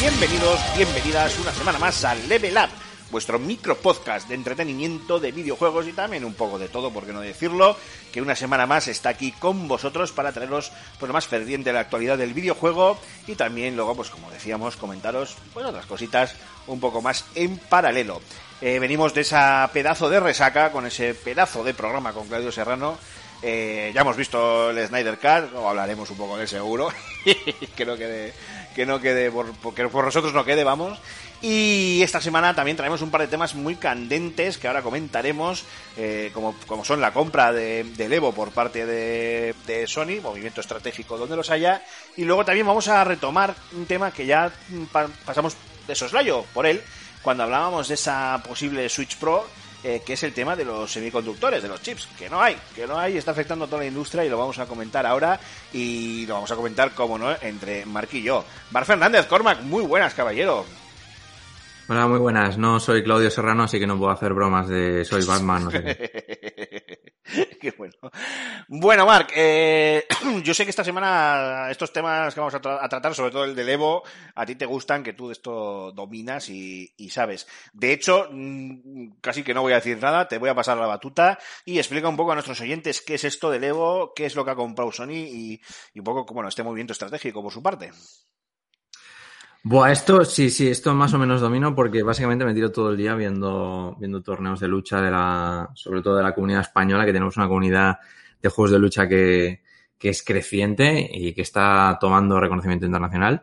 Bienvenidos, bienvenidas una semana más a Level Up, vuestro micro podcast de entretenimiento de videojuegos y también un poco de todo, por qué no decirlo, que una semana más está aquí con vosotros para traeros pues, lo más ferviente de la actualidad del videojuego y también luego, pues como decíamos, comentaros pues, otras cositas un poco más en paralelo. Eh, venimos de esa pedazo de resaca con ese pedazo de programa con Claudio Serrano. Eh, ya hemos visto el Snyder Cut, o hablaremos un poco de seguro, que no quede, que no quede por, porque por nosotros no quede, vamos. Y esta semana también traemos un par de temas muy candentes que ahora comentaremos, eh, como, como son la compra de, del Evo por parte de, de Sony, movimiento estratégico donde los haya, y luego también vamos a retomar un tema que ya mm, pa- pasamos de soslayo por él, cuando hablábamos de esa posible Switch Pro, eh, que es el tema de los semiconductores, de los chips, que no hay, que no hay, está afectando a toda la industria y lo vamos a comentar ahora y lo vamos a comentar, como no, entre Mark y yo. Bar Fernández, Cormac, muy buenas, caballero. Hola, muy buenas. No soy Claudio Serrano, así que no puedo hacer bromas de soy Batman. No sé qué. Bueno. Bueno, Marc, eh, yo sé que esta semana estos temas que vamos a, a tratar, sobre todo el del Evo, a ti te gustan, que tú de esto dominas y, y sabes. De hecho, mm, casi que no voy a decir nada, te voy a pasar la batuta y explica un poco a nuestros oyentes qué es esto del Evo, qué es lo que ha comprado Sony y, y un poco bueno, este movimiento estratégico por su parte. Buah, esto sí, sí, esto más o menos domino porque básicamente me tiro todo el día viendo, viendo torneos de lucha de la, sobre todo de la comunidad española, que tenemos una comunidad de juegos de lucha que, que es creciente y que está tomando reconocimiento internacional.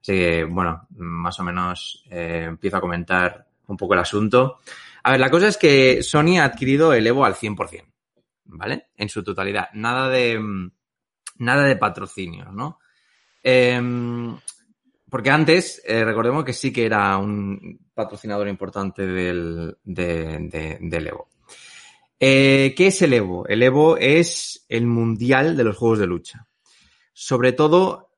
Así que, bueno, más o menos eh, empiezo a comentar un poco el asunto. A ver, la cosa es que Sony ha adquirido el Evo al 100%, ¿vale? En su totalidad. Nada de, nada de patrocinios, ¿no? Em, porque antes, eh, recordemos que sí que era un patrocinador importante del, de- de- del Evo. Eh, ¿Qué es el Evo? El Evo es el mundial de los juegos de lucha. Sobre todo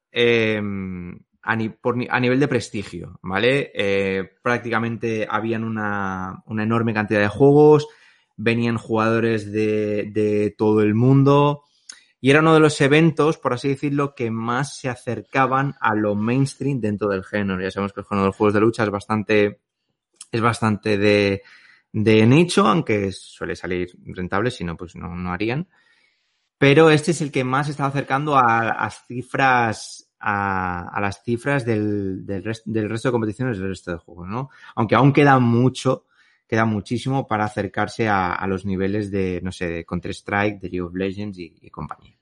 ni- a nivel de prestigio, ¿vale? Eh, prácticamente habían una, una enorme cantidad de juegos, venían jugadores de, de todo el mundo. Y era uno de los eventos, por así decirlo, que más se acercaban a lo mainstream dentro del género. Ya sabemos que el género de los juegos de lucha es bastante, es bastante de, de nicho, aunque suele salir rentable, si no, pues no, no harían. Pero este es el que más está acercando a, cifras, a, a las cifras del, del, del resto de competiciones del resto de juegos, ¿no? Aunque aún queda mucho, queda muchísimo para acercarse a, a los niveles de, no sé, de Counter-Strike, de League of Legends y, y compañía.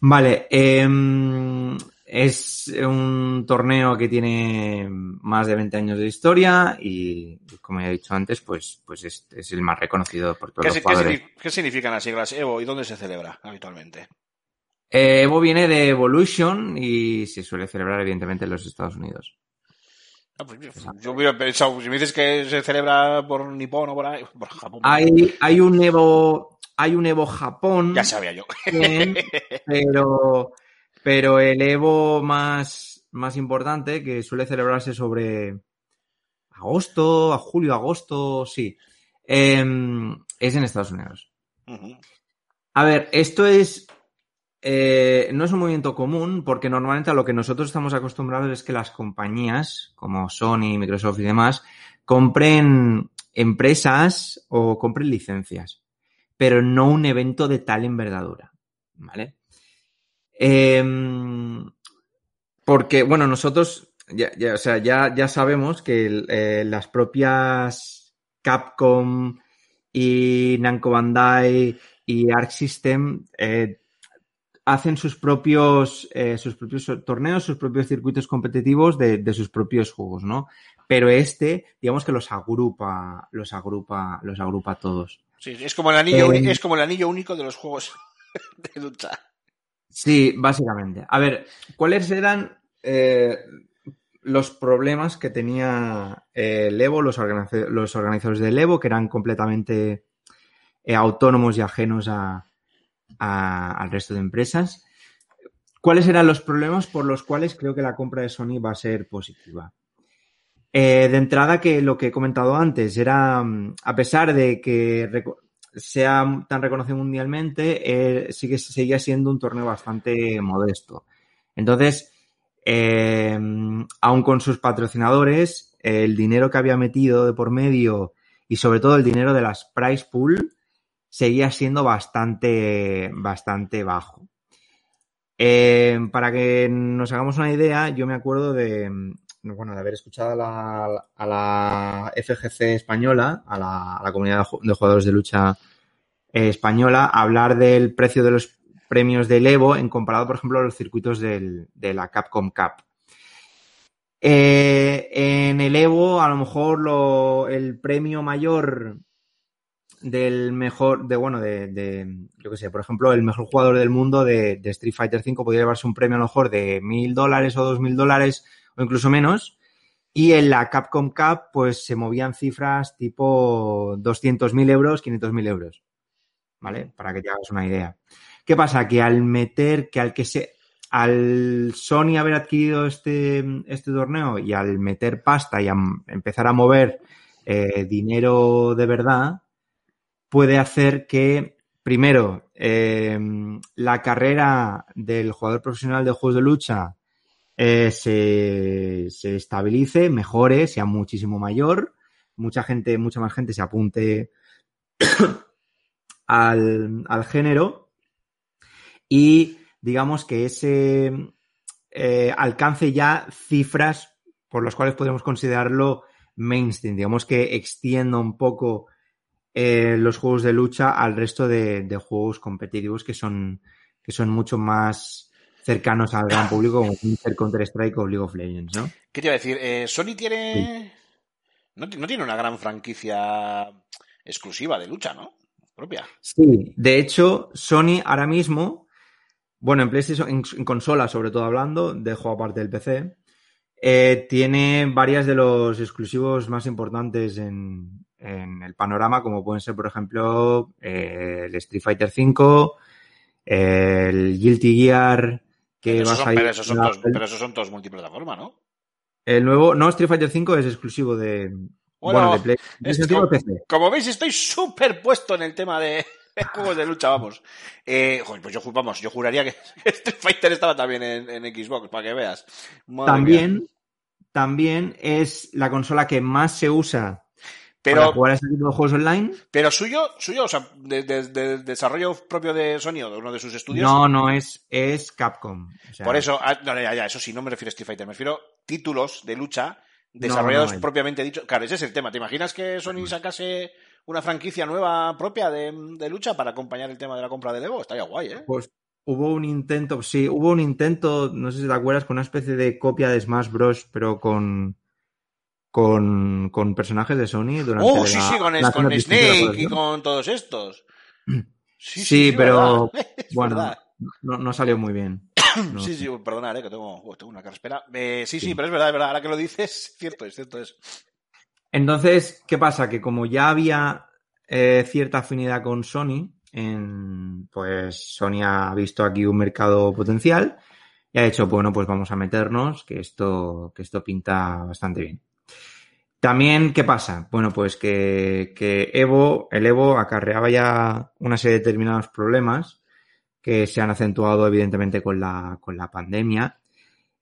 Vale, em, es un torneo que tiene más de 20 años de historia y, como ya he dicho antes, pues, pues es, es el más reconocido por todos ¿Qué, los qué jugadores. signi- qué significan las siglas Evo y dónde se celebra habitualmente? Eh, Evo viene de Evolution y se suele celebrar evidentemente en los Estados Unidos. Ah, pues, yo hubiera pensado, si me dices que se celebra por Nippon o por, ahí, por Japón, Hay, hay un Evo, hay un Evo Japón. ya sabía yo. bien, pero, pero el Evo más, más importante, que suele celebrarse sobre agosto, a julio, agosto, sí, em, es en Estados Unidos. A ver, esto es. Eh, no es un movimiento común porque normalmente a lo que nosotros estamos acostumbrados es que las compañías como Sony, Microsoft y demás compren empresas o compren licencias, pero no un evento de tal envergadura, ¿vale? Em, porque, bueno, nosotros ya, o sea, ya, ya sabemos que eh, las propias Capcom y Namco Bandai y Arc System eh, hacen sus propios, eh, sus propios torneos, sus propios circuitos competitivos de, de, sus propios juegos, ¿no? Pero este, digamos que los agrupa, los agrupa, los agrupa todos. Sí, es como el anillo, eh, es como el anillo único de los juegos de lucha. Sí, básicamente. A ver, ¿cuáles eran eh, los problemas que tenía el Evo, los, organiz los, organizadores del Evo, que eran completamente autónomos y ajenos a, al resto de empresas? ¿Cuáles eran los problemas por los cuales creo que la compra de Sony va a ser positiva? Eh, de entrada, que lo que he comentado antes era, a pesar de que sea tan reconocido mundialmente, eh, sigue, seguía siendo un torneo bastante modesto. Entonces, eh, aun con sus patrocinadores, el dinero que había metido de por medio y sobre todo el dinero de las price pool seguía siendo bastante, bastante bajo. Eh, para que nos hagamos una idea, yo me acuerdo de, bueno, de haber escuchado a la, FGC española, a la, comunidad de jugadores de lucha eh, española, hablar del precio de los premios del Evo en comparado, por ejemplo, a los circuitos de la Capcom Cup. Eh, en el Evo, a lo mejor el premio mayor del mejor, de bueno, de, de, yo qué sé, por ejemplo, el mejor jugador del mundo de, Street Fighter V podría llevarse un premio a lo mejor de mil dólares o dos mil dólares o incluso menos. Y en la Capcom Cup, pues se movían cifras tipo 200.000 euros, 500.000 euros. ¿Vale? Para que te hagas una idea. ¿Qué pasa? Que al meter, que al que se, al Sony haber adquirido este, este torneo y al meter pasta y empezar a mover eh, dinero de verdad, puede hacer que, primero, eh, la carrera del jugador profesional de juegos de lucha eh, se, se, estabilice, mejore, sea muchísimo mayor, mucha gente, mucha más gente se apunte al, al, género. Y digamos que ese eh, alcance ya cifras por las cuales podemos considerarlo mainstream, digamos que extienda un poco eh, los juegos de lucha al resto de, de juegos competitivos que son, que son mucho más cercanos al gran público como Counter-Strike o League of Legends, ¿no? ¿Qué te iba a decir? Eh, Sony tiene... Sí. No, no, tiene una gran franquicia exclusiva de lucha, ¿no? Propia. Sí, de hecho, Sony ahora mismo, bueno, en PlayStation, en, en consola sobre todo hablando, dejo aparte del PC, eh, tiene varias de los exclusivos más importantes en, en, el panorama, como pueden ser, por ejemplo, eh, el Street Fighter V, el Guilty Gear, que pero vas son, a ir. Pero esos, son todos, pero esos son todos multiplataforma, ¿no? El nuevo, no, Street Fighter V es exclusivo de. Bueno, bueno de Play. Es como, PC. como, veis, estoy súper puesto en el tema de juegos de lucha, vamos. Eh, pues yo, vamos, yo juraría que Street Fighter estaba también en, en Xbox, para que veas. Madre también, mía. también es la consola que más se usa pero, para jugar a este tipo de juegos online. Pero suyo, suyo, o sea, de, de, de desarrollo propio de Sony o de uno de sus estudios. No, no, es, es Capcom. O sea, Por eso, ah, no, ya, ya, eso sí, no me refiero a Street Fighter, me refiero a títulos de lucha desarrollados no, no, propiamente dicho. Claro, ese es el tema. ¿Te imaginas que Sony sacase una franquicia nueva propia de, de lucha para acompañar el tema de la compra de Evo? Estaría guay, ¿eh? Pues hubo un intento, sí, hubo un intento, no sé si te acuerdas, con una especie de copia de Smash Bros, pero con con, con personajes de Sony durante Oh, sí, la, sí, con, con Snake y con todos estos. Sí, sí, sí pero bueno, no, no, salió muy bien. No. Sí, sí, perdonad, eh, que tengo, oh, tengo una carraspera. Eh, sí, sí, sí, pero es verdad, es verdad. Ahora que lo dices, es cierto, es cierto. Es. Entonces, ¿qué pasa? Que como ya había eh, cierta afinidad con Sony, en, pues Sony ha visto aquí un mercado potencial y ha dicho, bueno, pues vamos a meternos, que esto, que esto pinta bastante bien. También, ¿qué pasa? Bueno, pues que, que, Evo, el Evo acarreaba ya una serie de determinados problemas que se han acentuado evidentemente con la, con la pandemia.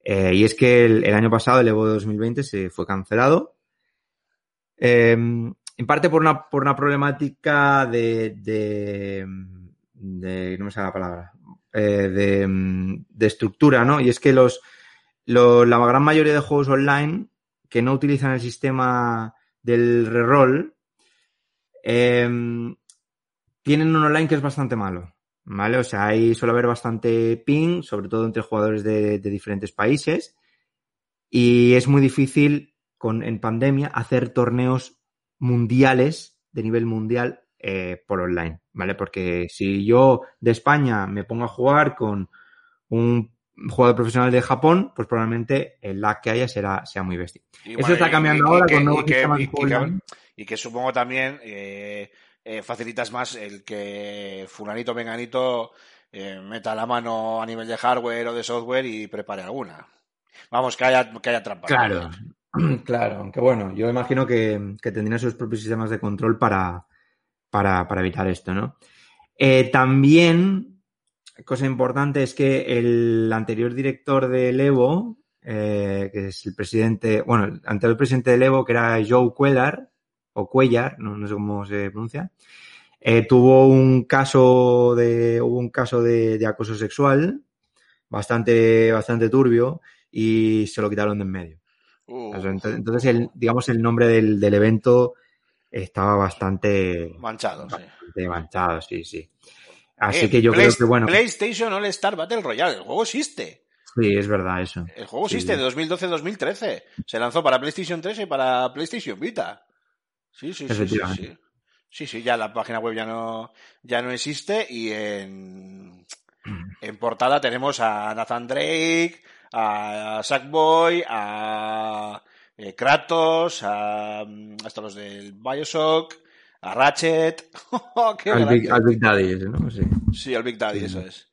Eh, y es que el, año pasado, el Evo de 2020, se fue cancelado. Eh, en parte por una, por una problemática de, de, de, no me la palabra, eh, de, de, estructura, ¿no? Y es que los, lo, la gran mayoría de juegos online que no utilizan el sistema del reroll, eh, tienen un online que es bastante malo, ¿vale? O sea, ahí suele haber bastante ping, sobre todo entre jugadores de, de diferentes países, y es muy difícil con, en pandemia hacer torneos mundiales, de nivel mundial, eh, por online, ¿vale? Porque si yo de España me pongo a jugar con un jugador profesional de Japón, pues probablemente el lag que haya será, sea muy bestia. Y Eso bueno, está cambiando y- y ahora que- con nuevos y que- sistemas y de que- online. y que supongo también eh, eh, facilitas más el que fulanito menganito eh, meta la mano a nivel de hardware o de software y prepare alguna. Vamos, que haya, que haya trampa. Claro, claro, aunque bueno, yo imagino que, que tendrían sus propios sistemas de control para, para, para evitar esto, ¿no? Eh, también, cosa importante es que el anterior director del Evo, eh, que es el presidente, bueno, el anterior presidente del Evo, que era Joe Cuellar, o Cuellar, no, no sé cómo se pronuncia, eh, tuvo un caso de, hubo un caso de, de acoso sexual bastante, bastante turbio y se lo quitaron de en medio. Uh, Entonces, el, digamos, el nombre del, del evento estaba bastante, manchado, sí. bastante manchado, sí, sí. Así Eh, que yo Play- creo que, bueno, PlayStation All Star Battle Royale, el juego existe. sí, es verdad eso. El juego Sí, existe sí. de 2012-2013. Se lanzó para PlayStation 3 y para PlayStation Vita. Sí, sí, sí, sí. Sí, sí, ya la página web ya no, ya no existe y en, en portada tenemos a Nathan Drake, a Sackboy, a eh, Kratos, a mm, hasta los del Bioshock, a Ratchet. ¡Qué Al! Big, al Big Daddy ese, ¿no? Sí. Sí, al Big Daddy, Sí. eso es.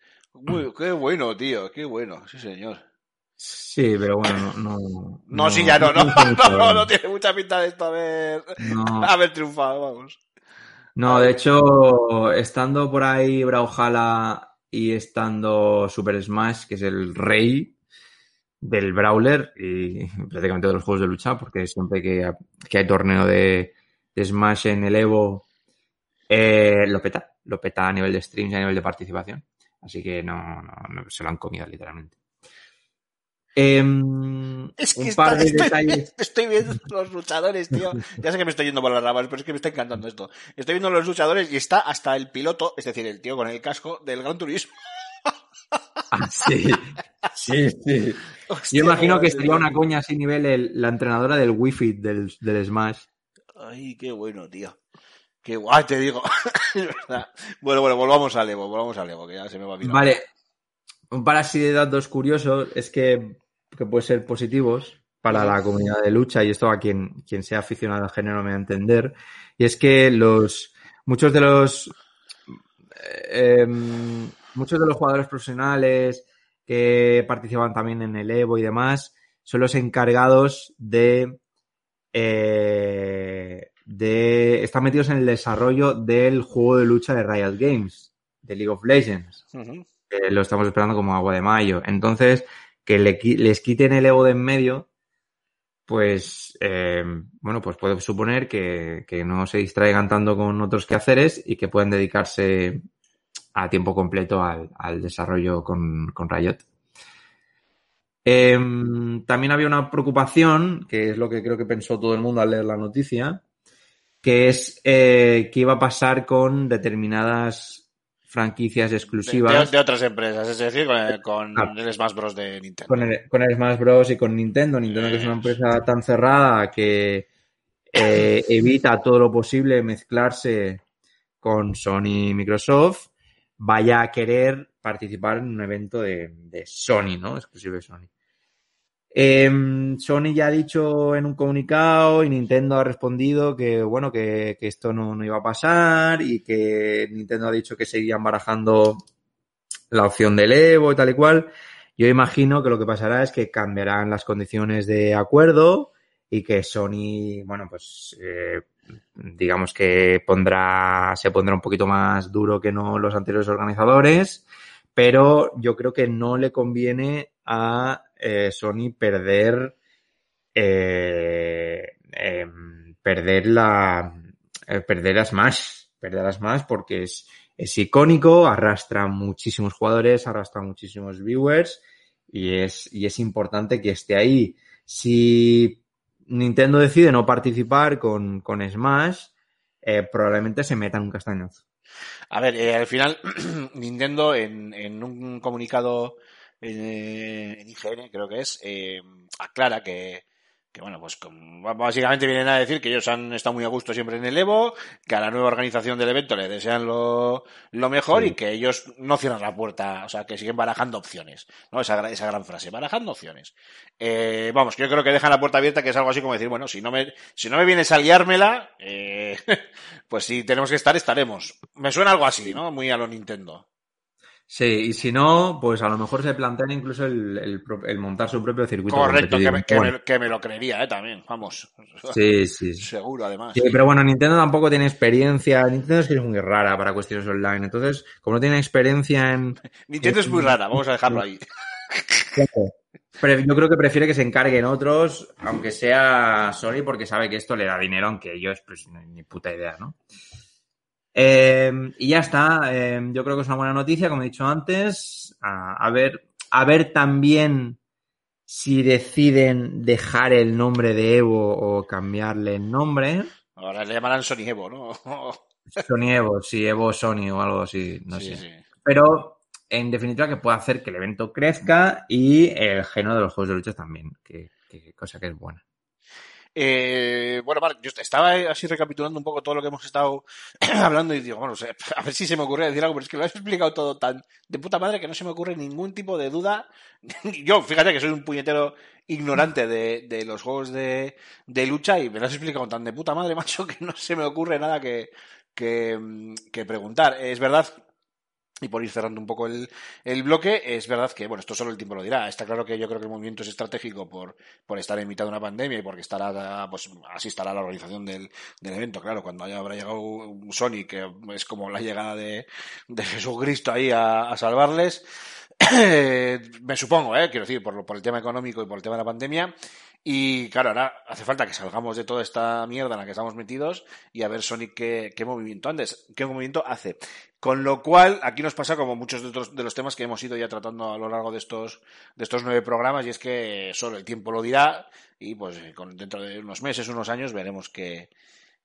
Qué bueno, tío, qué bueno, sí, señor. Sí, pero bueno, no. No, No, sí, ya no, no, no, no, tiene mucha pinta de esto haber, No. haber triunfado, vamos. No, de hecho, estando por ahí Brawlhalla y estando Super Smash, que es el rey del Brawler y prácticamente de los juegos de lucha, porque siempre que, que hay torneo de Smash en el Evo, eh, lo peta, lo peta a nivel de streams y a nivel de participación. Así que no, no, no, se lo han comido literalmente. Em, Es que un está- par de estoy, detalles. estoy viendo los luchadores, tío. Ya sé que me estoy yendo por las ramas, pero es que me está encantando esto. Estoy viendo los luchadores y está hasta el piloto, es decir, el tío con el casco del Gran Turismo. Ah, sí, sí, sí. Hostia, Yo imagino que sería una coña así nivel el- la entrenadora del Wi-Fi del, del Smash. Ay, qué bueno, tío. Qué guay, te digo. Bueno, bueno, volvamos al Evo, volvamos al Evo, que ya se me va a mirar. Vale, un par así de datos curiosos es que, que pueden ser positivos para la comunidad de lucha y esto a quien, quien sea aficionado al género me va a entender. Y es que los muchos de los eh, em, muchos de los jugadores profesionales que participan también en el Evo y demás son los encargados de eh, de están metidos en el desarrollo del juego de lucha de Riot Games, de League of Legends. Eh, lo estamos esperando como agua de mayo. Entonces, que le les quiten el Evo de en medio, pues, eh, bueno, pues puedo suponer que, que no se distraigan tanto con otros quehaceres y que puedan dedicarse a tiempo completo al, al desarrollo con, con Riot. Em, también había una preocupación, que es lo que creo que pensó todo el mundo al leer la noticia, que es eh, qué iba a pasar con determinadas franquicias De, exclusivas de- de otras empresas, es decir, con, el- con Ah. el Smash Bros. de Nintendo. con el, con el Smash Bros. y con Nintendo. Nintendo que es una empresa tan cerrada que eh, evita todo lo posible mezclarse con Sony y Microsoft, vaya a querer participar en un evento de, de Sony, ¿no? Exclusivo de Sony. Em, Sony ya ha dicho en un comunicado y Nintendo ha respondido que, bueno, que, esto no, no iba a pasar y que Nintendo ha dicho que seguían barajando la opción del Evo y tal y cual. Yo imagino que lo que pasará es que cambiarán las condiciones de acuerdo y que Sony, bueno, pues eh, digamos que pondrá, se pondrá un poquito más duro que no los anteriores organizadores, pero yo creo que no le conviene a eh, Sony perder eh, em, perder la eh, perder a Smash, perder a Smash porque es, es icónico, arrastra muchísimos jugadores, arrastra muchísimos viewers y es, y es importante que esté ahí. Si Nintendo decide no participar con, con Smash, eh, probablemente se meta en un castañazo. A ver, eh, al final, Nintendo en, en un comunicado eh, en IGN, creo que es, eh, aclara que, que bueno, pues básicamente vienen a decir que ellos han estado muy a gusto siempre en el Evo, que a la nueva organización del evento le desean lo, lo mejor Sí. y que ellos no cierran la puerta, o sea, que siguen barajando opciones, ¿no? Esa, esa gran frase, barajando opciones. Eh, vamos, que yo creo que dejan la puerta abierta, que es algo así como decir, bueno, si no me, si no me vienes a liármela, eh, pues si tenemos que estar, estaremos. Me suena algo así, ¿no? Muy a lo Nintendo. Sí, y si no, pues a lo mejor se plantean incluso el, el pro- el montar su propio circuito. Correcto, que me, que, me, que me lo creería, ¿eh? También, vamos. Sí, sí. Seguro, además. Sí, pero bueno, Nintendo tampoco tiene experiencia. Nintendo es que es muy rara para cuestiones online. Entonces, como no tiene experiencia en. Nintendo es muy rara, vamos a dejarlo ahí. Pre- Yo creo que prefiere que se encarguen otros, aunque sea Sony, porque sabe que esto le da dinero, aunque ellos, pues, ni puta idea, ¿no? Eh, y ya está. eh, yo creo que es una buena noticia, como he dicho antes. A, a ver, a ver también si deciden dejar el nombre de Evo o cambiarle el nombre. Ahora le llamarán Sony Evo, ¿no? Sony Evo, sí, Evo Sony o algo así, no sí, sé. sí. Pero en definitiva que puede hacer que el evento crezca y el género de los juegos de lucha también, que, que cosa que es buena. Eh, bueno, Marc, yo estaba así recapitulando un poco todo lo que hemos estado hablando y digo, bueno, a ver si se me ocurre decir algo, pero es que lo has explicado todo tan de puta madre que no se me ocurre ningún tipo de duda. Yo, fíjate que soy un puñetero ignorante de, de los juegos de, de lucha y me lo has explicado tan de puta madre, macho, que no se me ocurre nada que, que, mm, que preguntar. Es verdad y por ir cerrando un poco el, el bloque, es verdad que, bueno, esto solo el tiempo lo dirá. Está claro que yo creo que el movimiento es estratégico por, por estar en mitad de una pandemia y porque estará, pues así estará la organización del, del evento. Claro, cuando haya, habrá llegado un Sony, que es como la llegada de, de Jesucristo ahí a, a salvarles, me supongo, ¿eh? quiero decir, por, por el tema económico y por el tema de la pandemia. Y claro, ahora hace falta que salgamos de toda esta mierda en la que estamos metidos y a ver Sonic qué, movimiento antes, qué movimiento hace. Con lo cual, aquí nos pasa como muchos de, otros- de los temas que hemos ido ya tratando a lo largo de estos, de estos nueve programas, y es que solo el tiempo lo dirá, y pues con, dentro de unos meses, unos años, veremos qué,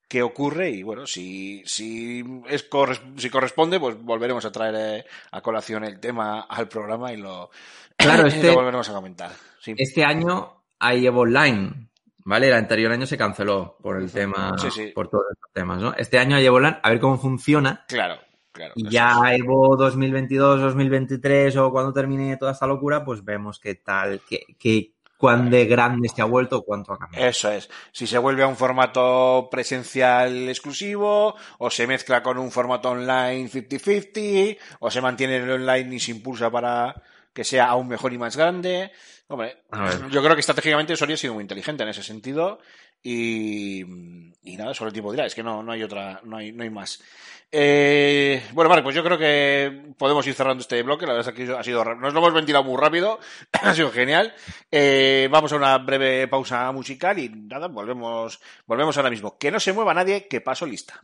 qué ocurre, y bueno, si, si, es, si corresponde, pues volveremos a traer eh, a colación el tema al programa y lo, Claro, y este- lo volveremos a comentar. Sí. Este año hay Evo Online, ¿vale? El anterior año se canceló por el tema, Sí, por todos estos temas, ¿no? Este año hay Evo Online, a ver cómo funciona. Claro, claro. Y ya es. Evo 2022, 2023 o cuando termine toda esta locura, pues vemos qué tal, qué, qué, cuán de grande se ha vuelto o cuánto ha cambiado. Eso es. Si se vuelve a un formato presencial exclusivo, o se mezcla con un formato online 50-50, o se mantiene el online y se impulsa para que sea aún mejor y más grande. Hombre, yo creo que estratégicamente Sony ha sido muy inteligente en ese sentido. Y, y nada, sobre el tiempo dirá, es que no, no hay otra, no hay, no hay más. Eh, bueno, vale, pues yo creo que podemos ir cerrando este bloque. La verdad es que ha sido, nos lo hemos ventilado muy rápido, ha sido genial. Eh, vamos a una breve pausa musical y nada, volvemos, volvemos ahora mismo. Que no se mueva nadie, que paso lista.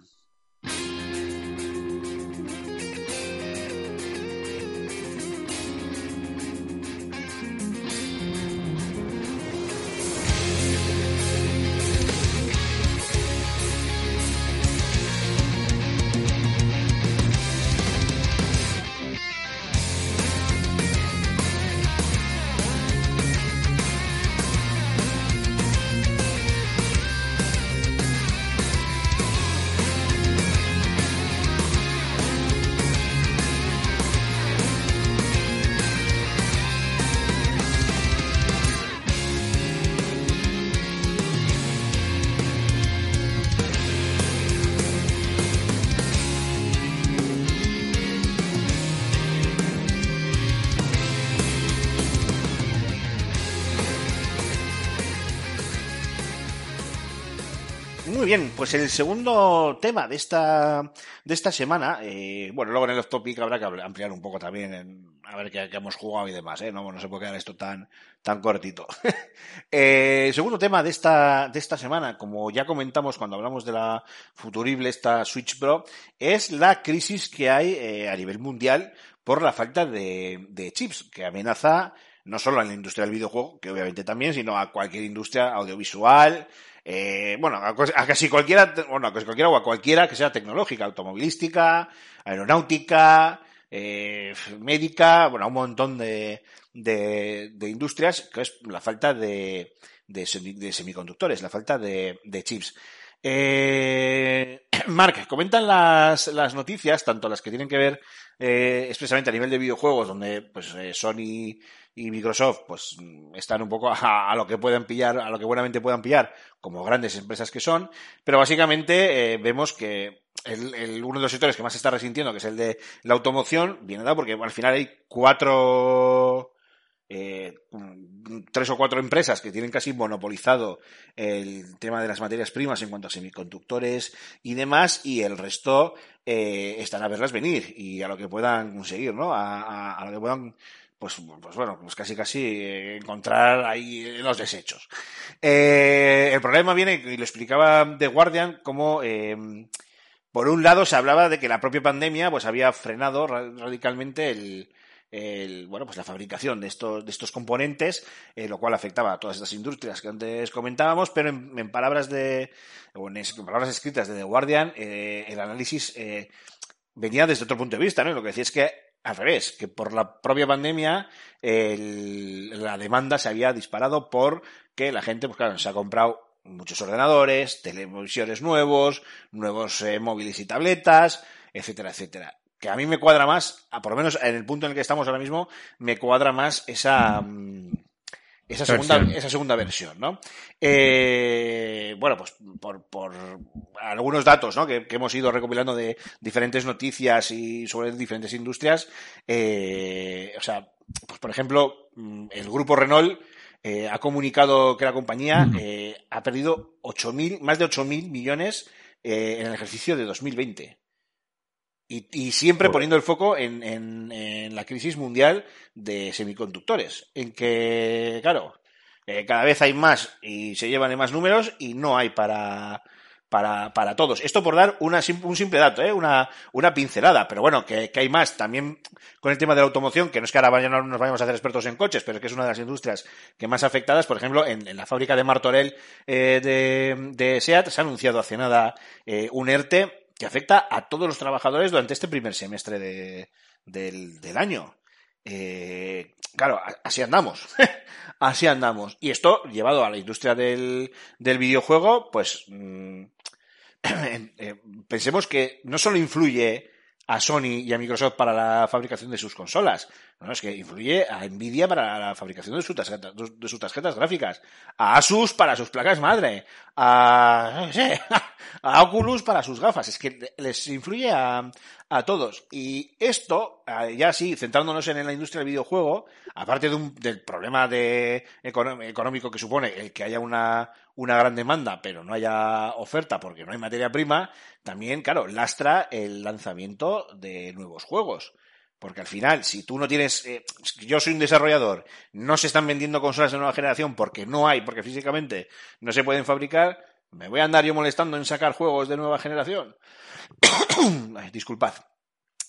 Bien, pues el segundo tema de esta, de esta semana, eh, bueno, luego en el topic habrá que ampliar un poco también en a ver qué, hemos jugado y demás, ¿eh? No, no se puede quedar esto tan, tan cortito. eh, el segundo tema de esta, de esta semana, como ya comentamos cuando hablamos de la futurible, esta Switch Pro, es la crisis que hay eh, a nivel mundial por la falta de, de chips, que amenaza no solo a la industria del videojuego, que obviamente también, sino a cualquier industria audiovisual, eh, bueno, a, casi cualquiera, bueno, a casi cualquiera o a cualquiera que sea tecnológica, automovilística, aeronáutica, eh, médica, bueno, a un montón de, de, de industrias, que es la falta de, de, de semiconductores, la falta de chips. Eh, Mark, comentan las, las noticias, tanto las que tienen que ver eh, expresamente a nivel de videojuegos, donde pues eh, Sony y Microsoft pues están un poco a, lo que puedan pillar, a lo que buenamente puedan pillar, como grandes empresas que son, pero básicamente eh, vemos que el, el- uno de los sectores que más se está resintiendo, que es el de la automoción, viene dado porque al final hay cuatro eh, mm, tres o cuatro empresas que tienen casi monopolizado el tema de las materias primas en cuanto a semiconductores y demás, y el resto eh, están a verlas venir y a lo que puedan conseguir, ¿no? A, a- lo que puedan, pues, pues bueno, pues casi casi eh, encontrar ahí los desechos. Eh, el problema viene, y lo explicaba The Guardian, como eh, por un lado se hablaba de que la propia pandemia pues había frenado ra- radicalmente el, el, bueno, pues la fabricación de estos, de estos componentes, eh, lo cual afectaba a todas estas industrias que antes comentábamos, pero en, en palabras de, o en, palabras escritas de The Guardian, eh, el análisis eh, venía desde otro punto de vista, ¿no? Lo que decía es que al revés, que por la propia pandemia el- la demanda se había disparado porque la gente, pues claro, se ha comprado muchos ordenadores, televisores nuevos, nuevos eh, móviles y tabletas, etcétera, etcétera. Que a mí me cuadra más, a por lo menos en el punto en el que estamos ahora mismo, me cuadra más esa, mm, esa segunda, Versión. esa segunda versión, ¿no? Eh, bueno, pues por, por algunos datos ¿no? que, que hemos ido recopilando de diferentes noticias y sobre diferentes industrias, eh, o sea, pues por ejemplo, mm, el grupo Renault eh, ha comunicado que la compañía ha perdido 8.000, más de 8.000 millones en el ejercicio de 2020. Y, y siempre poniendo el foco en, en- en la crisis mundial de semiconductores. En que, claro, eh, cada vez hay más y se llevan de más números y no hay para, para, para todos. Esto por dar una, un simple dato, ¿eh? una, una pincelada, pero bueno, que, que hay más. También con el tema de la automoción, que no es que ahora vaya- no nos vayamos a hacer expertos en coches, pero que es una de las industrias que más afectadas. Por ejemplo, en, en la fábrica de Martorell eh, de, de SEAT se ha anunciado hace nada eh, un ERTE que afecta a todos los trabajadores durante este primer semestre de- del, año. Eh, claro, así andamos. así andamos. Y esto, llevado a la industria del, videojuego, pues mm, eh, pensemos que no solo influye a Sony y a Microsoft para la fabricación de sus consolas, no, es que influye a Nvidia para la fabricación de, sus tarjetas, de sus tarjetas gráficas, a Asus para sus placas madre, a, a Oculus para sus gafas, es que les influye a, a todos. Y esto, ya sí, centrándonos en la industria del videojuego, aparte de un- del problema de, económico que supone el que haya una, una gran demanda, pero no haya oferta porque no hay materia prima, también, claro, lastra el lanzamiento de nuevos juegos. Porque al final, si tú no tienes, eh, yo soy un desarrollador, no se están vendiendo consolas de nueva generación porque no hay, porque físicamente no se pueden fabricar, me voy a andar yo molestando en sacar juegos de nueva generación. Disculpad.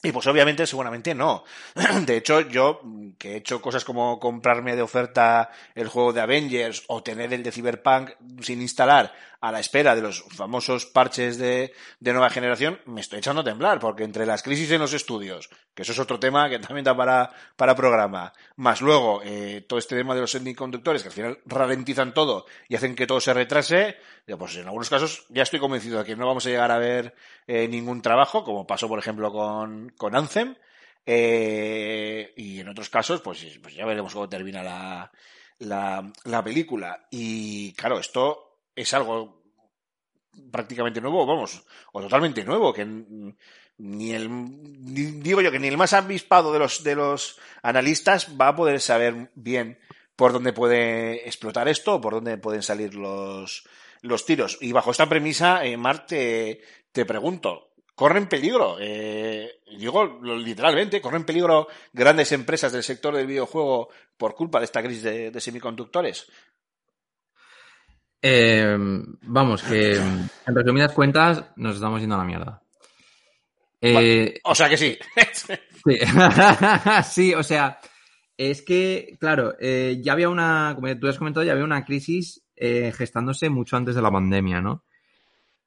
Y pues obviamente, seguramente no. De hecho, yo, que he hecho cosas como comprarme de oferta el juego de Avengers o tener el de Cyberpunk sin instalar a la espera de los famosos parches de, de nueva generación, me estoy echando a temblar, porque entre las crisis en los estudios, que eso es otro tema que también da para, para programa, más luego eh, todo este tema de los semiconductores, que al final ralentizan todo y hacen que todo se retrase, pues en algunos casos ya estoy convencido de que no vamos a llegar a ver eh, ningún trabajo, como pasó por ejemplo con, con Anthem, eh, y en otros casos, pues, pues ya veremos cómo termina la, la, la película. Y claro, esto es algo prácticamente nuevo, vamos, o totalmente nuevo, que ni el digo yo que ni el más avispado de los de los analistas va a poder saber bien por dónde puede explotar esto o por dónde pueden salir los los tiros. Y bajo esta premisa, eh, Marc, te, pregunto, ¿corren peligro? Eh, digo literalmente, ¿corren peligro grandes empresas del sector del videojuego por culpa de esta crisis de semiconductores? Eh, vamos, que en resumidas cuentas nos estamos yendo a la mierda. Eh, O sea que sí. Sí. sí, o sea, es que, claro, eh, ya había una, como tú has comentado, ya había una crisis eh, gestándose mucho antes de la pandemia, ¿no?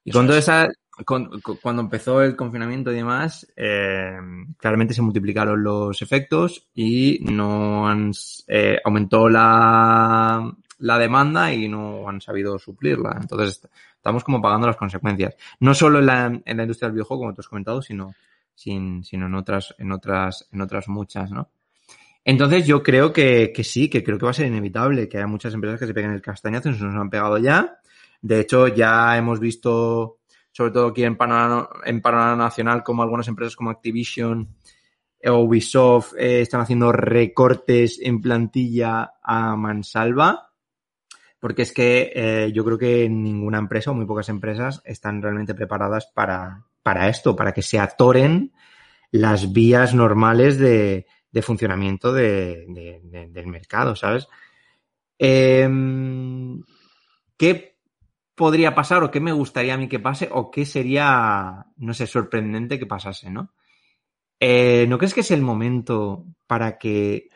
Y con toda esa, con- cuando empezó el confinamiento y demás, eh, claramente se multiplicaron los efectos y no eh, aumentó la, la demanda y no han sabido suplirla. Entonces, estamos como pagando las consecuencias. No solo en la, en la industria del videojuego, como tú has comentado, sino, sin, sino en otras, en otras, en otras muchas, ¿no? Entonces yo creo que, que sí, que creo que va a ser inevitable que haya muchas empresas que se peguen el castañazo, nos han pegado ya. De hecho, ya hemos visto, sobre todo aquí en panorama, en panorama nacional, como algunas empresas como Activision o Ubisoft eh, están haciendo recortes en plantilla a mansalva. Porque es que eh, yo creo que ninguna empresa o muy pocas empresas están realmente preparadas para, para esto, para que se atoren las vías normales de, de funcionamiento de- de- de- del mercado, ¿sabes? Em, ¿Qué podría pasar o qué me gustaría a mí que pase o qué sería, no sé, sorprendente que pasase, ¿no? Eh, ¿No crees que es el momento para que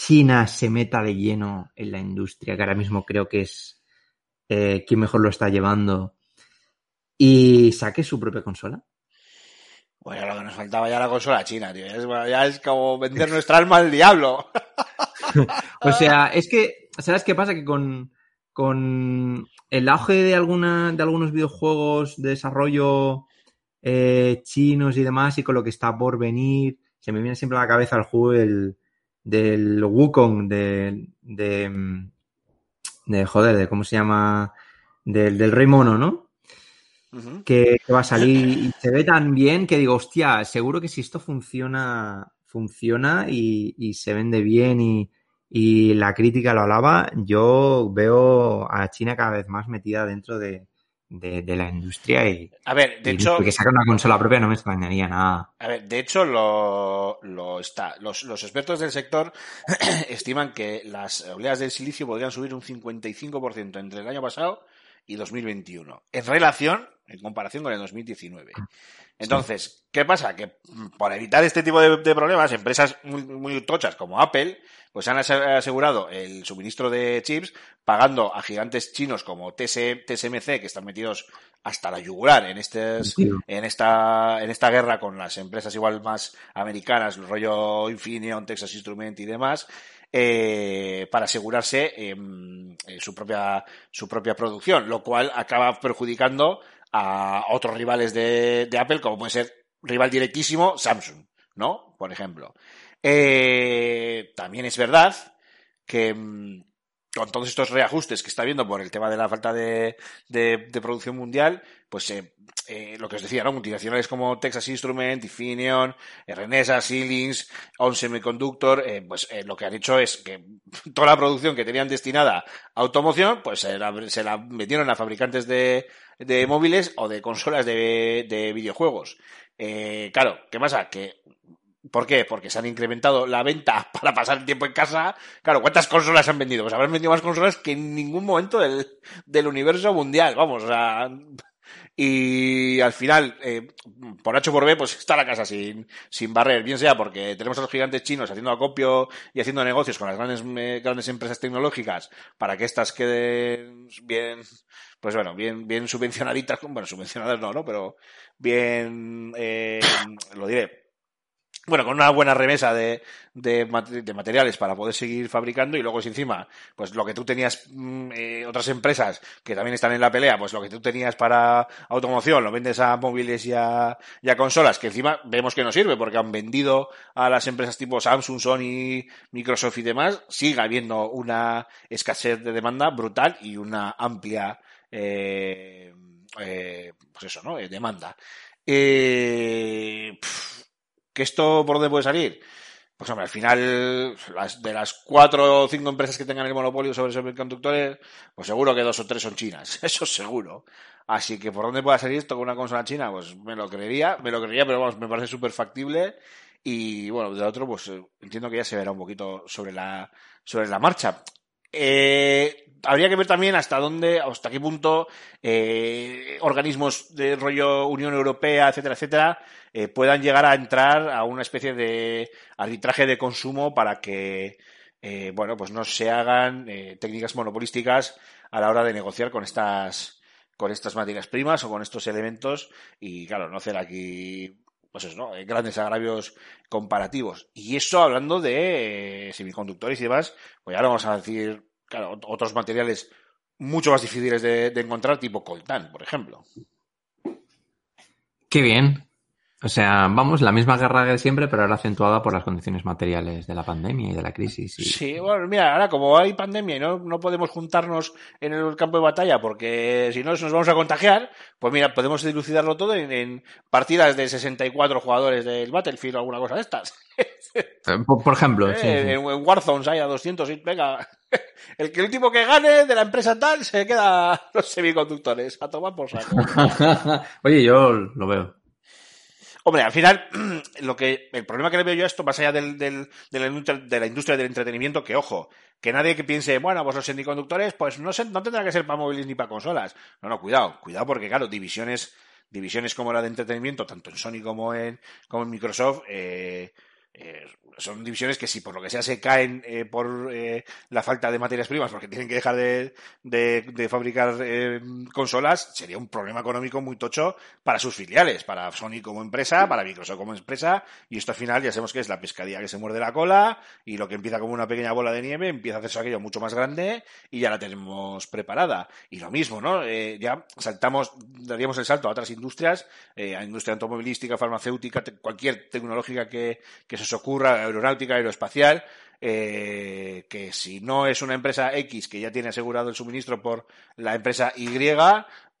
China se meta de lleno en la industria, que ahora mismo creo que es eh, quien mejor lo está llevando, y saque su propia consola? Bueno, lo que nos faltaba ya la consola china, tío. Ya es, ya es como vender nuestra alma al diablo. O sea, es que, ¿sabes qué pasa? Que con, con el auge de, alguna, de algunos videojuegos de desarrollo eh, chinos y demás, y con lo que está por venir, se me viene siempre a la cabeza el juego del, del Wukong, de, de, mm, de, joder, de cómo se llama, del, del Rey Mono, ¿no? Que va a salir y se ve tan bien que digo, hostia, seguro que si esto funciona, funciona y, y se vende bien y, y la crítica lo alaba, yo veo a China cada vez más metida dentro de, de, de la industria y, A ver, de y hecho, que saca una consola propia no me extrañaría nada. A ver, de hecho, lo, lo está. Los, los expertos del sector estiman que las oleadas del silicio podrían subir un 55% entre el año pasado y 2021, en relación, en comparación con el 2019. Entonces, ¿qué pasa? Que por evitar este tipo de, de problemas, empresas muy, muy tochas como Apple, pues han ase- asegurado el suministro de chips pagando a gigantes chinos como TS, TSMC, que están metidos hasta la yugular en en esta, en esta guerra con las empresas igual más americanas, el rollo Infineon, Texas Instrument y demás, eh, para asegurarse em, eh, su propia, su propia producción, lo cual acaba perjudicando a otros rivales de, Apple, como puede ser rival directísimo Samsung, ¿no? Por ejemplo. Eh, también es verdad que mm, con todos estos reajustes que está habiendo por el tema de la falta de producción mundial, pues eh, eh, lo que os decía, ¿no? Multinacionales como Texas Instrument, Infineon, eh, Renesas, Siemens, On Semiconductor, eh, pues eh, lo que han hecho es que toda la producción que tenían destinada a automoción, pues se la, se la metieron a fabricantes de, de móviles o de consolas de, de videojuegos. Eh, claro, ¿qué pasa? Que ¿Por qué? Porque se han incrementado la venta para pasar el tiempo en casa. Claro, ¿cuántas consolas han vendido? Pues habrán vendido más consolas que en ningún momento del, del universo mundial. Vamos, o sea. Y al final, eh, por H o por B, pues está la casa sin, sin barrer. Bien sea porque tenemos a los gigantes chinos haciendo acopio y haciendo negocios con las grandes, grandes empresas tecnológicas para que éstas queden bien, pues bueno, bien, bien subvencionaditas. Bueno, subvencionadas no, ¿no? Pero bien, eh, lo diré, bueno, con una buena remesa de, de, de materiales para poder seguir fabricando y luego si encima, pues lo que tú tenías, mm, eh, otras empresas que también están en la pelea, pues lo que tú tenías para automoción lo vendes a móviles y a, y a consolas, que encima vemos que no sirve porque han vendido a las empresas tipo Samsung, Sony, Microsoft y demás, sigue habiendo una escasez de demanda brutal y una amplia, eh, eh, pues eso, ¿no? Eh, demanda. Eh, pf, ¿Que esto por dónde puede salir? Pues hombre, al final, las, de las cuatro o cinco empresas que tengan el monopolio sobre semiconductores, pues seguro que dos o tres son chinas, eso seguro. Así que por dónde pueda salir esto con una consola china, pues me lo creería, me lo creería, pero vamos, me parece súper factible. Y bueno, de otro, pues eh, entiendo que ya se verá un poquito sobre la, sobre la marcha. Eh, habría que ver también hasta dónde, hasta qué punto eh, organismos de rollo Unión Europea, etcétera, etcétera, eh, puedan llegar a entrar a una especie de arbitraje de consumo para que eh, bueno, pues no se hagan eh, técnicas monopolísticas a la hora de negociar con estas, con estas materias primas o con estos elementos. Y, claro, no hacer aquí pues eso, ¿no? grandes agravios comparativos. Y eso hablando de semiconductores y demás, pues ya vamos a decir, claro, otros materiales mucho más difíciles de, de encontrar, tipo coltán, por ejemplo. Qué bien. O sea, vamos, la misma guerra de siempre, pero ahora acentuada por las condiciones materiales de la pandemia y de la crisis. y- Sí, bueno, mira, ahora como hay pandemia y no, no podemos juntarnos en el campo de batalla porque si no nos vamos a contagiar, pues mira, podemos dilucidarlo todo en, en partidas de 64 jugadores del Battlefield o alguna cosa de estas. Eh, Por, por ejemplo, Eh, sí, sí. En, en Warzone hay a 200 y venga, el que el último que gane de la empresa tal se queda los semiconductores a tomar por saco. Oye, yo lo veo. Hombre, al final, lo que el problema que le veo yo a esto, más allá del, del- de, la industria, del entretenimiento, que ojo, que nadie que piense, bueno, pues los semiconductores, pues no, se, no tendrá que ser para móviles ni para consolas. No, no, cuidado, cuidado porque, claro, divisiones, divisiones como la de entretenimiento, tanto en Sony como en, como en Microsoft, eh, eh, son divisiones que si por lo que sea se caen eh, por eh, la falta de materias primas, porque tienen que dejar de, de- de fabricar eh, consolas, sería un problema económico muy tocho para sus filiales, para Sony como empresa, para Microsoft como empresa, y esto al final ya sabemos que es la pescadilla que se muerde la cola, y lo que empieza como una pequeña bola de nieve empieza a hacerse aquello mucho más grande, y ya la tenemos preparada. Y lo mismo, ¿no? Eh, ya saltamos, daríamos el salto a otras industrias, eh, a industria automovilística, farmacéutica, cualquier tecnológica que, que se os ocurra, aeronáutica, aeroespacial, eh, que si no es una empresa X que ya tiene asegurado el suministro por la empresa Y,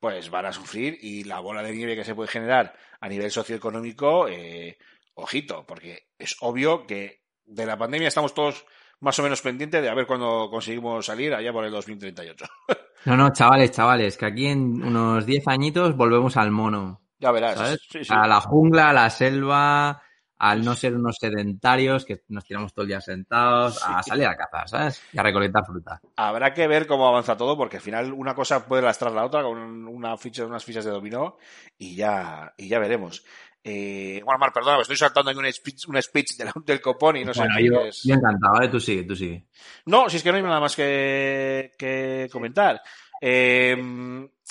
pues van a sufrir y la bola de nieve que se puede generar a nivel socioeconómico, eh, ojito, porque es obvio que de la pandemia estamos todos más o menos pendientes de a ver cuándo conseguimos salir allá por el 2038. No, no, chavales, chavales, que aquí en unos 10 añitos volvemos al mono. Ya verás. ¿Sabes? Sí, sí. A la jungla, a la selva, al no ser unos sedentarios que nos tiramos todo el día sentados, a salir a cazar, ¿sabes? Y a recolectar fruta. Habrá que ver cómo avanza todo, porque al final una cosa puede lastrar la otra con una ficha, unas fichas de dominó y ya, y ya veremos. Eh, bueno, Mar, perdona, me estoy saltando aquí un speech, un speech del, del copón y no sé bueno, yo, es- yo encantado, ¿vale? Tú sigue, tú sigue. No, si es que no hay nada más que, que comentar. Eh,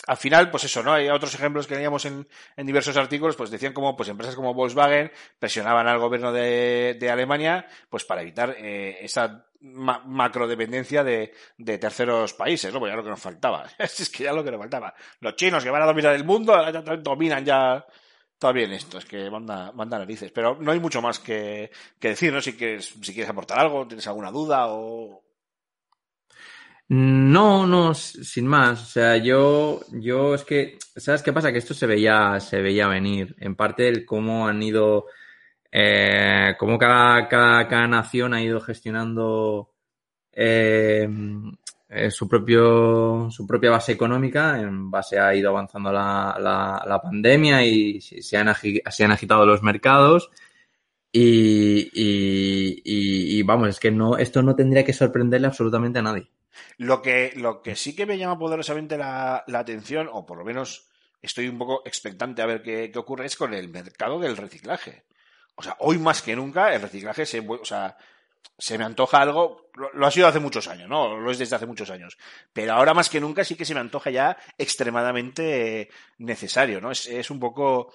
al final, pues eso, ¿no? Hay otros ejemplos que leíamos en, en diversos artículos, pues decían como pues empresas como Volkswagen presionaban al gobierno de, de Alemania pues para evitar eh, esa ma- macrodependencia de, de terceros países, ¿no? Pues ya lo que nos faltaba. es que ya lo que nos faltaba. Los chinos que van a dominar el mundo, dominan ya también esto, es que manda, manda narices. Pero no hay mucho más que, que decir, ¿no? Si quieres, si quieres aportar algo, tienes alguna duda o, No, no, sin más. O sea, yo, yo es que, ¿sabes qué pasa? Que esto se veía, se veía venir. En parte el cómo han ido, eh, cómo cada, cada, cada nación ha ido gestionando eh, eh, su propio, su propia base económica. En base ha ido avanzando la, la, la pandemia y se han agitado los mercados. Y, y, y, y vamos, es que no, esto no tendría que sorprenderle absolutamente a nadie. Lo que, lo que sí que me llama poderosamente la, atención, o por lo menos estoy un poco expectante a ver qué, qué ocurre, es con el mercado del reciclaje. O sea, hoy más que nunca el reciclaje se, o sea, se me antoja algo, lo, ha sido hace muchos años, ¿no? Lo es desde hace muchos años. Pero ahora más que nunca sí que se me antoja ya extremadamente necesario, ¿no? Es, es un poco,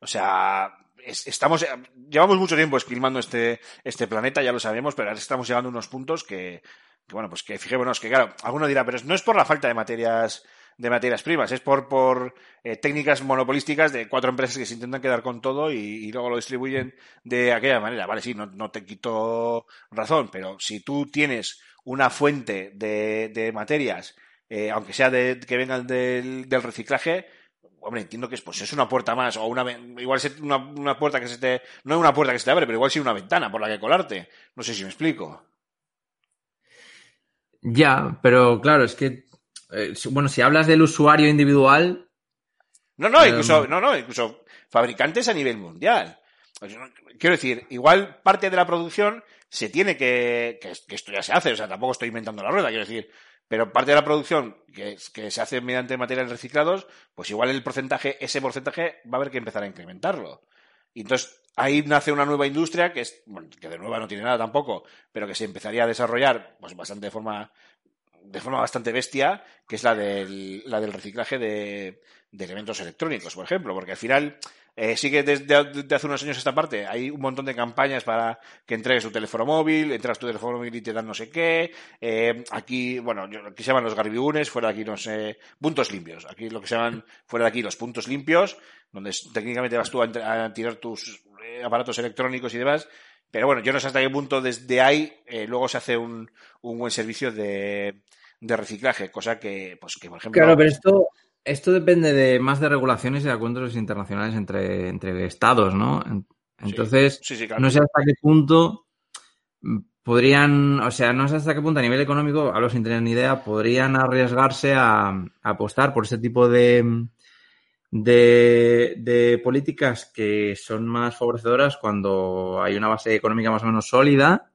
o sea, es- estamos, llevamos mucho tiempo esquilmando este, este planeta, ya lo sabemos, pero ahora estamos llegando a unos puntos que, bueno, pues que fijémonos que, claro, alguno dirá, pero no es por la falta de materias de materias primas, es por, por eh, técnicas monopolísticas de cuatro empresas que se intentan quedar con todo y, y luego lo distribuyen de aquella manera. Vale, sí, no, no te quito razón, pero si tú tienes una fuente de, de materias, eh, aunque sea de, que vengan del, del reciclaje, hombre, entiendo que es, pues es una puerta más, o una, igual es una, una puerta que se te, no es una puerta que se te abre, pero igual sí una ventana por la que colarte. No sé si me explico. Ya, pero claro, es que, eh, bueno, si hablas del usuario individual, No, no, Em. incluso, no, no, incluso fabricantes a nivel mundial. Pues, Quiero decir, igual parte de la producción se tiene que, que, que esto ya se hace, o sea, tampoco estoy inventando la rueda, quiero decir, pero parte de la producción que, que se hace mediante materiales reciclados, pues igual el porcentaje, ese porcentaje va a haber que empezar a incrementarlo. Y entonces ahí nace una nueva industria que es, bueno, que de nueva no tiene nada tampoco, pero que se empezaría a desarrollar pues bastante de forma de forma bastante bestia, que es la del, la del reciclaje de, de elementos electrónicos, por ejemplo, porque al final eh, sí que desde, hace unos años esta parte hay un montón de campañas para que entregues tu teléfono móvil, entras tu teléfono móvil y te dan no sé qué. eh, aquí, bueno, aquí se llaman los garbibunes, fuera de aquí no sé, puntos limpios. Aquí lo que se llaman fuera de aquí los puntos limpios, donde técnicamente vas tú a, a tirar tus eh, aparatos electrónicos y demás. Pero bueno, yo no sé hasta qué punto desde ahí eh, luego se hace un, un buen servicio de, de reciclaje, cosa que, pues que por ejemplo. Claro, pero esto, esto depende de más de regulaciones y de acuerdos internacionales entre, entre estados, ¿no? En- Entonces, Sí, sí, claro. no sé hasta qué punto podrían, o sea, no sé hasta qué punto a nivel económico, hablo sin tener ni idea, podrían arriesgarse a, a apostar por ese tipo de, de, de políticas que son más favorecedoras cuando hay una base económica más o menos sólida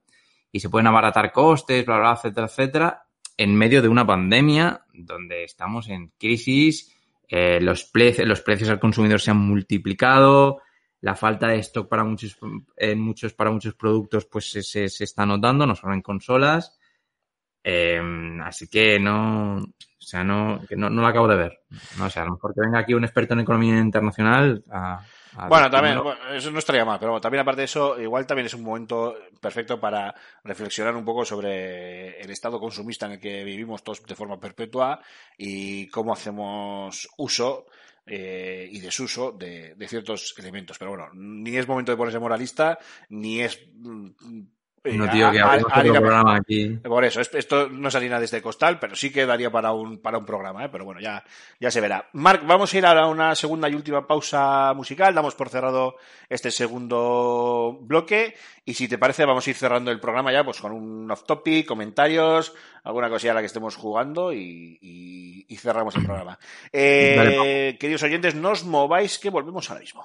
y se pueden abaratar costes, bla, bla, etcétera, etcétera, en medio de una pandemia donde estamos en crisis, eh, los, ple- los precios al consumidor se han multiplicado, la falta de stock para muchos, en muchos, para muchos productos pues se, se, se está notando, no solo en consolas. Eh, así que no, o sea, no, que no, no lo acabo de ver. No sé, a lo mejor que venga aquí un experto en economía internacional Bueno, también, bueno, eso no estaría mal, pero bueno, también aparte de eso, igual también es un momento perfecto para reflexionar un poco sobre el estado consumista en el que vivimos todos de forma perpetua y cómo hacemos uso eh, y desuso de, de ciertos elementos. Pero bueno, ni es momento de ponerse moralista, ni es... No, tío, que a- a- programa aquí. por eso, es- esto no es harina de este costal, pero sí que daría para un, para un programa, ¿eh? pero bueno, ya, ya se verá. Marc, vamos a ir ahora a una segunda y última pausa musical, damos por cerrado este segundo bloque, y si te parece vamos a ir cerrando el programa ya pues con un off-topic, comentarios, alguna cosilla a la que estemos jugando y, y- y cerramos el programa. Eh, Vale. queridos oyentes, no os mováis que volvemos ahora mismo.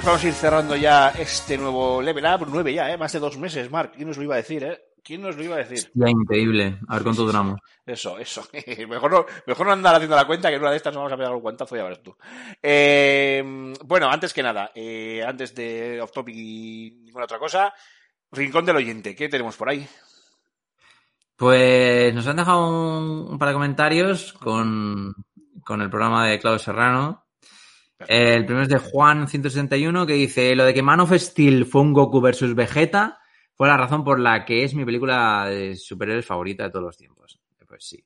Pues vamos a ir cerrando ya este nuevo level up, nueve ya, ¿eh? más de dos meses, Marc. ¿Quién nos lo iba a decir, eh? ¿Quién nos lo iba a decir? Ya, increíble. A ver cuánto duramos. Eso, eso. mejor, no, mejor no andar haciendo la cuenta que en una de estas nos vamos a pegar un guantazo, ya verás tú. Eh, bueno, antes que nada, eh, antes de off topic y ninguna otra cosa, Rincón del Oyente, ¿qué tenemos por ahí? Pues nos han dejado un, un par de comentarios con, con el programa de Claudio Serrano. Eh, El primero es de Juan161 que dice, lo de que Man of Steel fue un Goku versus Vegeta fue la razón por la que es mi película de superhéroes favorita de todos los tiempos. Pues sí.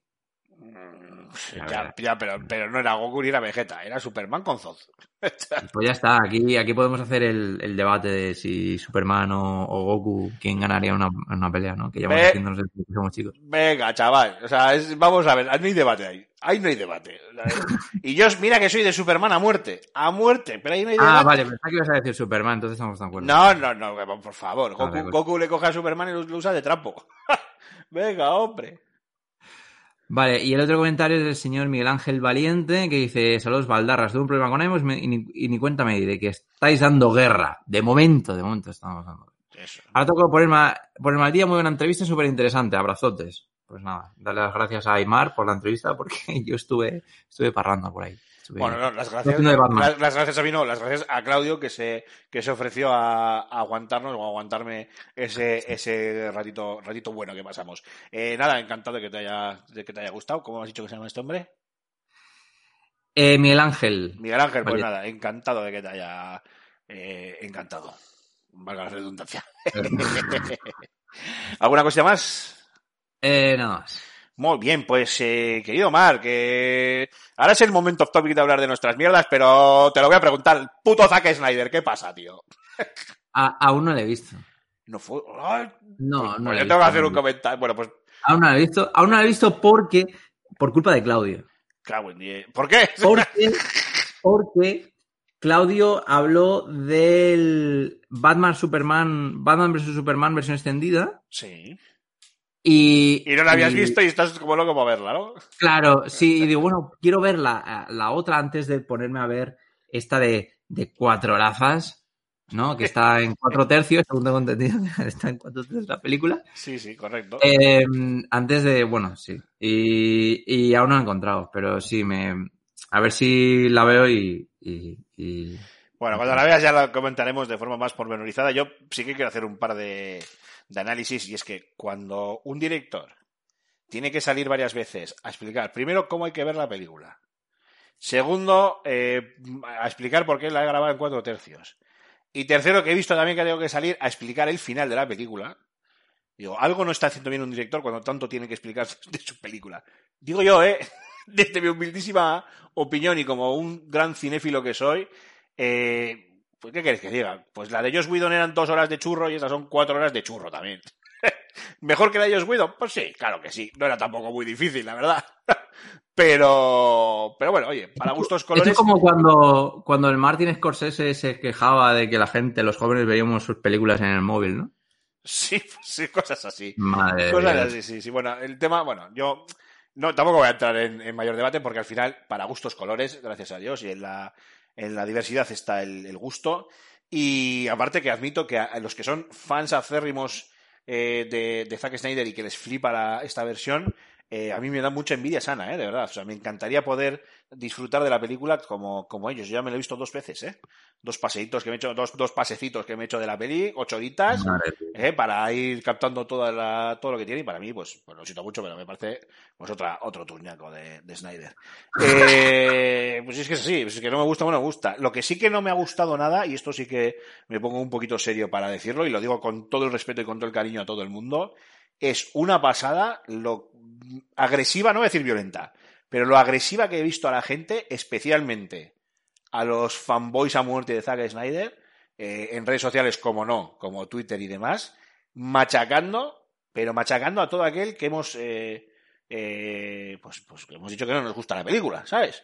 Ya, verdad. ya, pero, pero no era Goku ni era Vegeta, era Superman con Zod. Pues ya está, aquí, aquí podemos hacer el, el debate de si Superman o, o Goku, quién ganaría una, una pelea, ¿no? Que llevamos Ve- haciéndonos desde que somos chicos. Venga, chaval. O sea, es- vamos a ver, no hay debate ahí. Ahí no hay debate. Y yo, mira que soy de Superman a muerte. A muerte, pero ahí no hay debate. Ah, vale, pensaba que ibas a decir Superman, entonces estamos de acuerdo. No, no, no, por favor. Goku, Vale. Goku le coge a Superman y lo, lo usa de trapo. Venga, hombre. Vale, y el otro comentario es del señor Miguel Ángel Valiente, que dice, saludos Baldarras, tuve un problema con Emos y ni, y ni cuenta me que estáis dando guerra. De momento, de momento estamos dando guerra. Eso. Ahora toco ponerme, a- ponerme al día, muy buena entrevista, súper interesante, abrazotes. Pues nada, darle las gracias a Aymar por la entrevista, porque yo estuve, estuve parrando por ahí. Bueno, no, las gracias, las, las gracias a mí no, las gracias a Claudio que se, que se ofreció a, a aguantarnos o a aguantarme ese, ese ratito, ratito bueno que pasamos. Eh, nada, encantado de que te haya, de que te haya gustado. ¿Cómo has dicho que se llama este hombre? Eh, Miguel Ángel. Miguel Ángel, pues Vale. nada, encantado de que te haya eh, encantado. Valga la redundancia. ¿Alguna cosa más? Eh, nada más. Muy bien, pues eh, querido Mark, que ahora es el momento off topic de hablar de nuestras mierdas, pero te lo voy a preguntar. Puto Zack Snyder, ¿qué pasa, tío? A- aún no lo he visto. No fue. Ay, No, pues, no pues yo tengo que hacer un comentario. Bueno, pues Aún no lo he visto. Aún no lo he visto porque. Por culpa de Claudio. diez. ¿Por qué? Porque. Porque. Claudio habló del Batman Superman, Batman vs Superman versión extendida Sí. Y Y no la habías y- visto y estás como loco para verla, ¿no? Claro, sí, y digo, bueno, quiero ver la, la otra antes de ponerme a ver esta de, de cuatro horazas, ¿no? Que está en cuatro tercios, según tengo entendido, está en cuatro tercios la película. Sí, sí, correcto. Eh, antes de, bueno, sí. Y, y aún no la he encontrado, pero sí, me, a ver si la veo y, y, y- Bueno, cuando la veas ya la comentaremos de forma más pormenorizada. Yo sí que quiero hacer un par de, de análisis y es que cuando un director tiene que salir varias veces a explicar, primero, cómo hay que ver la película. Segundo, eh, a explicar por qué la he grabado en cuatro tercios. Y tercero, que he visto también que tengo que salir a explicar el final de la película. Digo, algo no está haciendo bien un director cuando tanto tiene que explicar de su película. Digo yo, ¿eh? Desde mi humildísima opinión y como un gran cinéfilo que soy, eh, pues ¿qué queréis que diga? Pues la de Joss Whedon eran dos horas de churro y estas son cuatro horas de churro también. ¿Mejor que la de Joss Whedon? Pues sí, claro que sí. No era tampoco muy difícil, la verdad. Pero, pero bueno, oye, para gustos colores... es como cuando, cuando el Martin Scorsese se quejaba de que la gente, los jóvenes, veíamos sus películas en el móvil, ¿no? Sí, sí, cosas así. Madre Cosas así, sí, sí. Bueno, el tema, bueno, yo no tampoco voy a entrar en, en mayor debate porque al final, para gustos colores, gracias a Dios, y en la, en la diversidad está el, gusto. Y aparte que admito que a, los que son fans acérrimos eh, de, Zack Snyder y que les flipa esta versión, eh, a mí me da mucha envidia sana, ¿eh? De verdad. O sea, me encantaría poder disfrutar de la película como, como ellos. Yo ya me lo he visto dos veces, ¿eh? Dos paseitos que me he hecho, dos, dos pasecitos que me he hecho de la peli, ocho horitas. ¿eh? para ir captando toda la, todo lo que tiene y para mí, pues, pues lo siento mucho, pero me parece pues otra, otro turñaco de, de Snyder. Eh, pues es que es así, es que no me gusta, bueno, me gusta. Lo que sí que no me ha gustado nada, y esto sí que me pongo un poquito serio para decirlo, y lo digo con todo el respeto y con todo el cariño a todo el mundo, es una pasada lo agresiva, no voy a decir violenta, pero lo agresiva que he visto a la gente, especialmente a los fanboys a muerte de Zack Snyder, eh, en redes sociales como no, como Twitter y demás, machacando, pero machacando a todo aquel que hemos, eh, eh, pues, pues hemos dicho que no nos gusta la película, ¿sabes?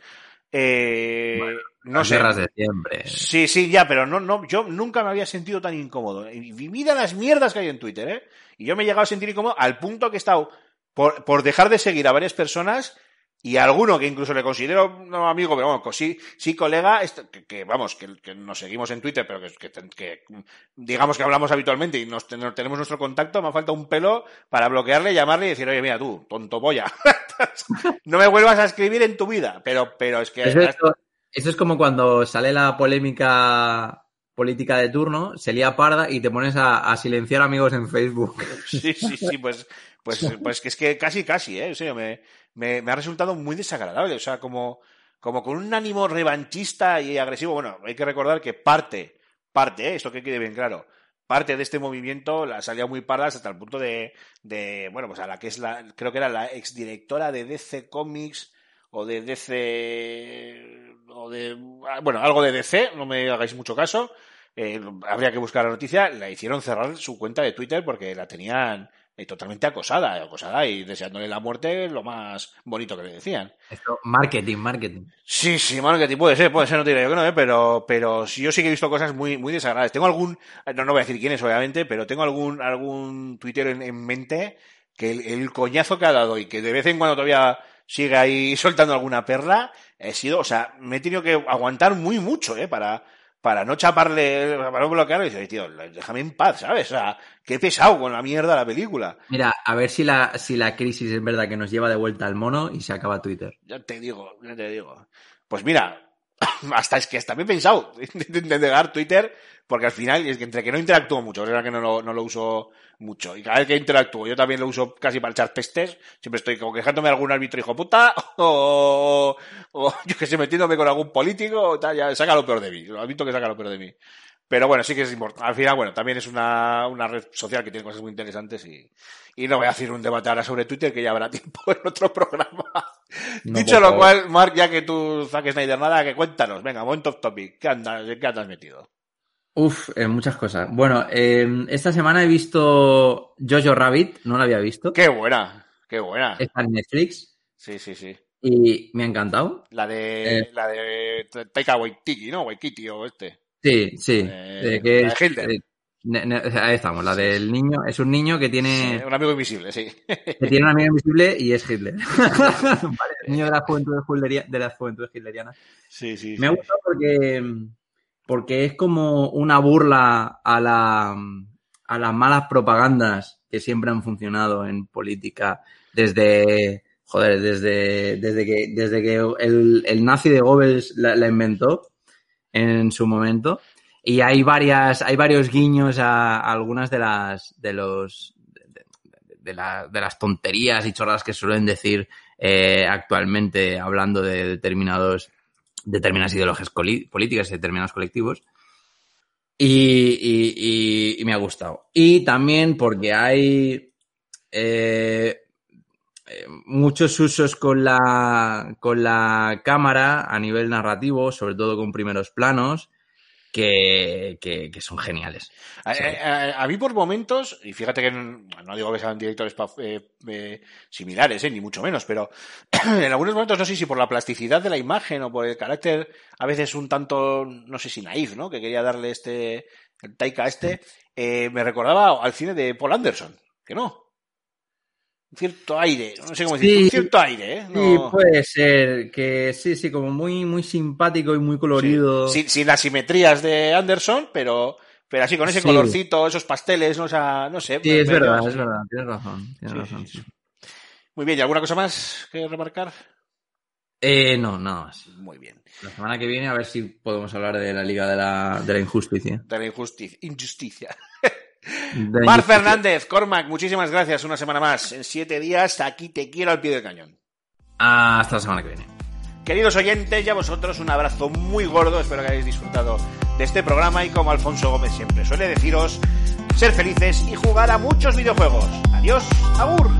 Eh, no sé. guerras de siempre. Sí, sí, ya, pero no, no, yo nunca me había sentido tan incómodo. Y mira las mierdas que hay en Twitter, ¿eh? Y yo me he llegado a sentir incómodo al punto que he estado por, por dejar de seguir a varias personas y alguno que incluso le considero no amigo, pero bueno, sí, sí colega, esto- que, que, vamos, que, que nos seguimos en Twitter, pero que, que, que digamos que hablamos habitualmente y nos, ten- tenemos nuestro contacto, me ha falta un pelo para bloquearle, llamarle y decir, oye, mira tú, tonto polla, no me vuelvas a escribir en tu vida, pero, pero es que... Eso es, eso es como cuando sale la polémica política de turno, se lía parda y te pones a, silenciar amigos en Facebook. Sí, sí, sí, pues, pues, pues que es que casi, casi, ¿eh? En serio, me, me, me ha resultado muy desagradable. O sea, como, como con un ánimo revanchista y agresivo. Bueno, hay que recordar que parte, parte, ¿eh? esto que quede bien claro, parte de este movimiento la salía muy pardas hasta el punto de, de, bueno, pues a la que es la, creo que era la exdirectora de DC Comics o de DC, o de, bueno, algo de DC, no me hagáis mucho caso. Eh, habría que buscar la noticia, la hicieron cerrar su cuenta de Twitter porque la tenían eh, totalmente acosada, acosada y deseándole la muerte lo más bonito que le decían. Esto, marketing, marketing. Sí, sí, marketing puede ser, puede ser, no diré yo que no, ¿eh? pero, pero sí, yo sí que he visto cosas muy, muy desagradables. Tengo algún, no, no voy a decir quién es, obviamente, pero tengo algún, algún Twitter en, en mente que el, el coñazo que ha dado y que de vez en cuando todavía sigue ahí soltando alguna perla, he sido, o sea, me he tenido que aguantar muy mucho, ¿eh? Para, para no chaparle, para no bloquearlo y decir, tío, déjame en paz, ¿sabes? O sea, qué pesado con la mierda la película. Mira, a ver si la, si la crisis es verdad que nos lleva de vuelta al mono y se acaba Twitter. Ya te digo, ya te digo. Pues mira, hasta es que hasta me he pensado de, de dejar Twitter, porque al final es que entre que no interactúo mucho, es que no lo, no lo uso mucho, y cada vez que interactúo, yo también lo uso casi para echar pestes, siempre estoy como quejándome de algún árbitro hijo puta, o, o yo que sé, metiéndome con algún político, o tal, ya saca lo peor de mí, lo admito que saca lo peor de mí. Pero bueno, sí que es importante. Al final, bueno, también es una, una red social que tiene cosas muy interesantes y, y no voy a hacer un debate ahora sobre Twitter que ya habrá tiempo en otro programa. No, Dicho lo cual, Mark, ya que tú saques Snyder nada, que cuéntanos. Venga, momento of topic. ¿Qué andas, ¿Qué andas metido? Uf, eh, muchas cosas. Bueno, eh, esta semana he visto Jojo Rabbit, no la había visto. Qué buena, qué buena. Está en Netflix Sí, sí, sí. y me ha encantado. La de, Eh. la de Taika Waititi, ¿no? Waititi o este. Sí, sí. Eh, de que de. Ne- ne- ahí estamos, la del niño. Es un niño que tiene, Un amigo invisible, sí. que tiene un amigo invisible y es Hitler. vale, el niño de la juventud hitleria- de la juventud hitleriana. Sí, sí. Me ha gustado porque, porque es como una burla a, la, a las malas propagandas que siempre han funcionado en política desde, joder, desde, desde que, desde que el, el nazi de Goebbels la, la inventó en su momento. Y hay varias, hay varios guiños a, algunas de las, de los, de, de- de la- de las tonterías y chorradas que suelen decir eh, actualmente hablando de determinados determinadas ideologías políticas y determinados colectivos. Y me ha gustado. Y también porque hay eh, eh, muchos usos con la, con la cámara a nivel narrativo, sobre todo con primeros planos, que, que- que son geniales. A, Sí. a- a mí por momentos, y fíjate que no, no digo que sean directores pa- eh, eh, similares, eh, ni mucho menos, pero en algunos momentos no sé si por la plasticidad de la imagen o por el carácter a veces un tanto, no sé si naif, ¿no? Que quería darle este, el Taika este, eh, me recordaba al cine de Paul Anderson, que no. Un cierto aire, no sé cómo decir, Sí. un cierto aire, ¿eh? Sí, No- puede ser que sí, sí, como muy, muy simpático y muy colorido. Sí, sin, sin las simetrías de Anderson, pero, pero así con ese Sí. colorcito, esos pasteles, no, o sea, no sé. Sí, es me- verdad, es verdad, tienes razón. Tienes Sí, razón sí, sí. Muy bien, ¿y alguna cosa más que remarcar? Eh, no, nada más. Muy bien. La semana que viene a ver si podemos hablar de la Liga de la, de la Injusticia. De la injusticia. injusticia. Mar. Fernández, Cormac, muchísimas gracias una semana más. En siete días, aquí te quiero al pie del cañón. Hasta la semana que viene. Queridos oyentes y a vosotros un abrazo muy gordo, espero que hayáis disfrutado de este programa y como Alfonso Gómez siempre suele deciros, ser felices y jugar a muchos videojuegos. Adiós, agur.